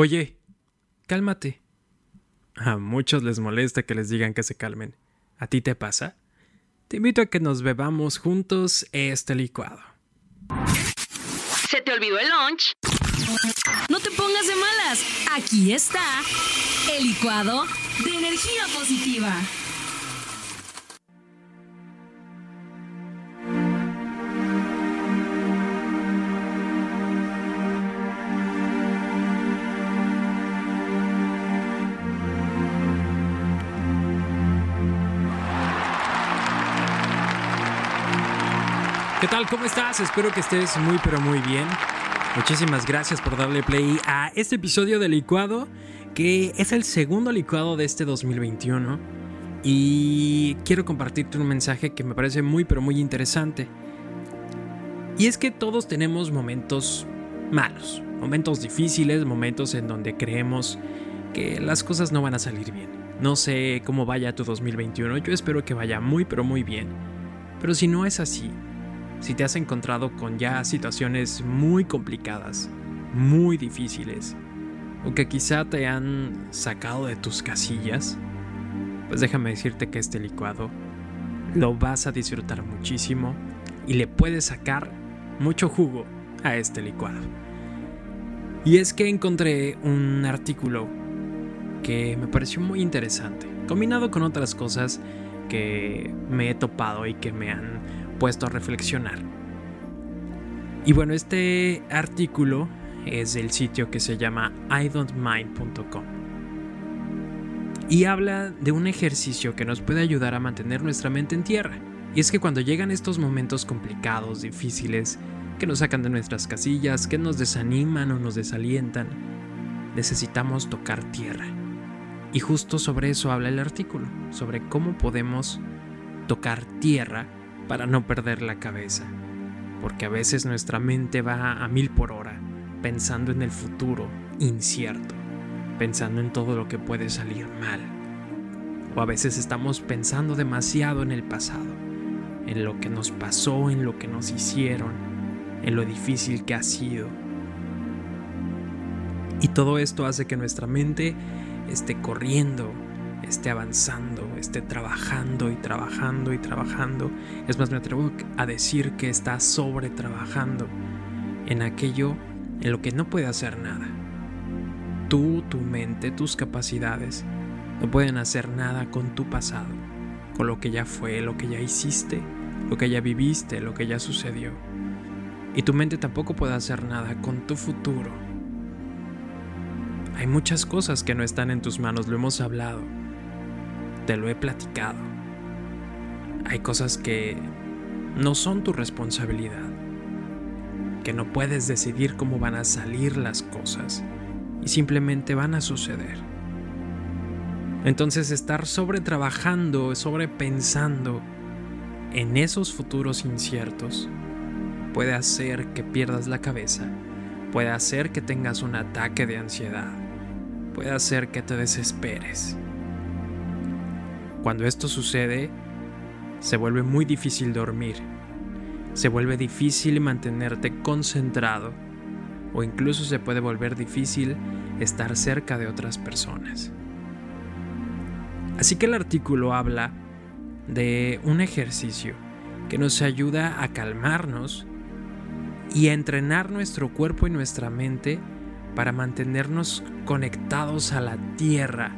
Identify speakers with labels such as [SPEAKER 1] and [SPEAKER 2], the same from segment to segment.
[SPEAKER 1] Oye, cálmate. A muchos les molesta que les digan que se calmen. ¿A ti te pasa? Te invito a que nos bebamos juntos este licuado.
[SPEAKER 2] ¿Se te olvidó el lunch? No te pongas de malas. Aquí está el licuado de energía positiva.
[SPEAKER 1] ¿Qué tal? ¿Cómo estás? Espero que estés muy pero muy bien. Muchísimas gracias por darle play a este episodio de Licuado, que es el segundo licuado de este 2021. Y quiero compartirte un mensaje que me parece muy pero muy interesante. Y es que todos tenemos momentos malos, momentos difíciles, momentos en donde creemos que las cosas no van a salir bien. No sé cómo vaya tu 2021, yo espero que vaya muy pero muy bien. Pero si no es así, si te has encontrado con ya situaciones muy complicadas, muy difíciles, o que quizá te han sacado de tus casillas, pues déjame decirte que este licuado lo vas a disfrutar muchísimo y le puedes sacar mucho jugo a este licuado. Y es que encontré un artículo que me pareció muy interesante, combinado con otras cosas que me he topado y que me han puesto a reflexionar. Y bueno, este artículo es del sitio que se llama idon'tmind.com y habla de un ejercicio que nos puede ayudar a mantener nuestra mente en tierra. Y es que cuando llegan estos momentos complicados, difíciles, que nos sacan de nuestras casillas, que nos desaniman o nos desalientan, necesitamos tocar tierra. Y justo sobre eso habla el artículo, sobre cómo podemos tocar tierra para no perder la cabeza, porque a veces nuestra mente va a mil por hora, pensando en el futuro incierto, pensando en todo lo que puede salir mal. O a veces estamos pensando demasiado en el pasado, en lo que nos pasó, en lo que nos hicieron, en lo difícil que ha sido. Y todo esto hace que nuestra mente esté corriendo esté avanzando, esté trabajando y trabajando y trabajando. Es más, me atrevo a decir que está sobre trabajando en aquello en lo que no puede hacer nada. Tú, tu mente, tus capacidades no pueden hacer nada con tu pasado, con lo que ya fue, lo que ya hiciste, lo que ya viviste, lo que ya sucedió. Y tu mente tampoco puede hacer nada con tu futuro. Hay muchas cosas que no están en tus manos, lo hemos hablado te lo he platicado. Hay cosas que no son tu responsabilidad, que no puedes decidir cómo van a salir las cosas y simplemente van a suceder. Entonces estar sobre trabajando, sobre pensando en esos futuros inciertos puede hacer que pierdas la cabeza, puede hacer que tengas un ataque de ansiedad, puede hacer que te desesperes. Cuando esto sucede, se vuelve muy difícil dormir, se vuelve difícil mantenerte concentrado o incluso se puede volver difícil estar cerca de otras personas. Así que el artículo habla de un ejercicio que nos ayuda a calmarnos y a entrenar nuestro cuerpo y nuestra mente para mantenernos conectados a la tierra,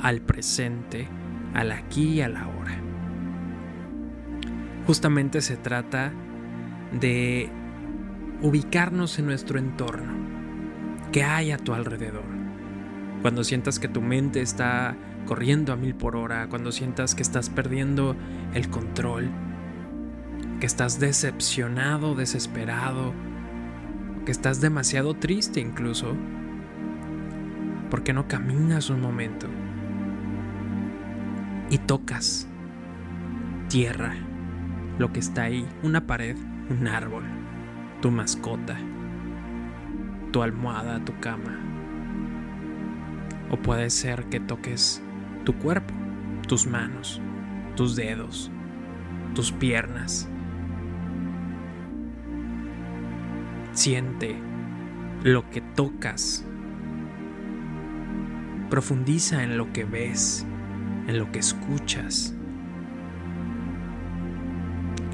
[SPEAKER 1] al presente, al aquí y a la hora. Justamente se trata de ubicarnos en nuestro entorno. ¿Qué hay a tu alrededor? Cuando sientas que tu mente está corriendo a mil por hora, cuando sientas que estás perdiendo el control, que estás decepcionado, desesperado, que estás demasiado triste incluso, ¿por qué no caminas un momento? Y tocas tierra, lo que está ahí, una pared, un árbol, tu mascota, tu almohada, tu cama. O puede ser que toques tu cuerpo, tus manos, tus dedos, tus piernas. Siente lo que tocas Profundiza en lo que ves, en lo que escuchas.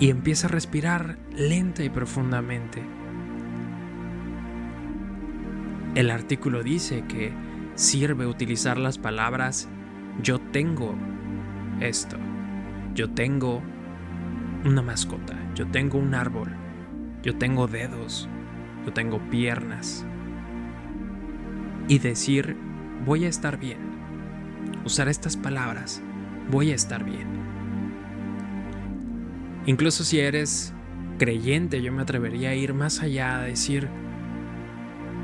[SPEAKER 1] Y empieza a respirar lenta y profundamente. El artículo dice que sirve utilizar las palabras yo tengo esto, yo tengo una mascota, yo tengo un árbol, yo tengo dedos, yo tengo piernas. Y decir voy a estar bien. Usar estas palabras, voy a estar bien. Incluso si eres creyente, yo me atrevería a ir más allá, a decir,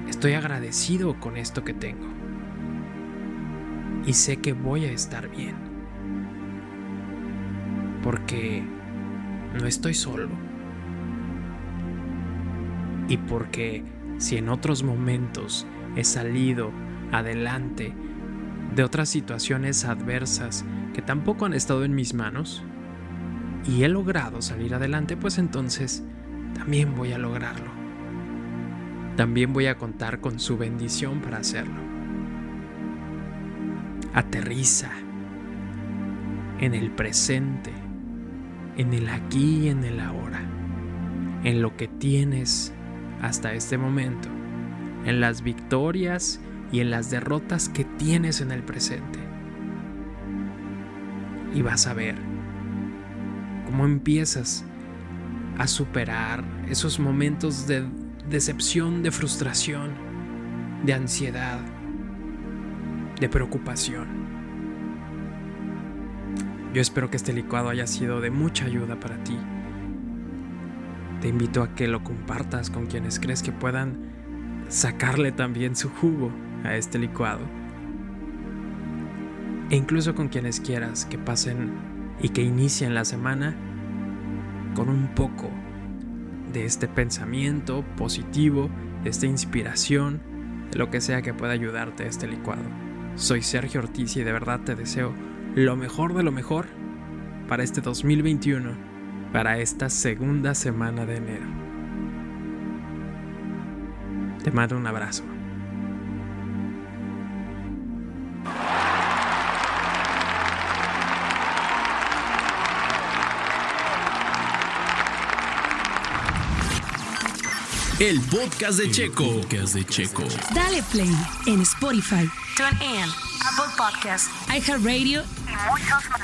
[SPEAKER 1] estoy agradecido con esto que tengo. Y sé que voy a estar bien. Porque no estoy solo. Y porque si en otros momentos he salido adelante de otras situaciones adversas que tampoco han estado en mis manos y he logrado salir adelante, pues entonces también voy a lograrlo. También voy a contar con su bendición para hacerlo. Aterriza en el presente, en el aquí y en el ahora, en lo que tienes hasta este momento, en las victorias y en las derrotas que tienes en el presente. Y vas a ver cómo empiezas a superar esos momentos de decepción, de frustración, de ansiedad, de preocupación. Yo espero que este licuado haya sido de mucha ayuda para ti. Te invito a que lo compartas con quienes crees que puedan sacarle también su jugo a este licuado. E incluso con quienes quieras que pasen y que inicien la semana con un poco de este pensamiento positivo, de esta inspiración, de lo que sea que pueda ayudarte este licuado. Soy Sergio Ortiz y de verdad te deseo lo mejor de lo mejor para este 2021, para esta segunda semana de enero. Te mando un abrazo.
[SPEAKER 3] El podcast de Checo. podcast de Checo.
[SPEAKER 2] Dale play en Spotify, TuneIn, Apple Podcasts, iHeartRadio y muchos más.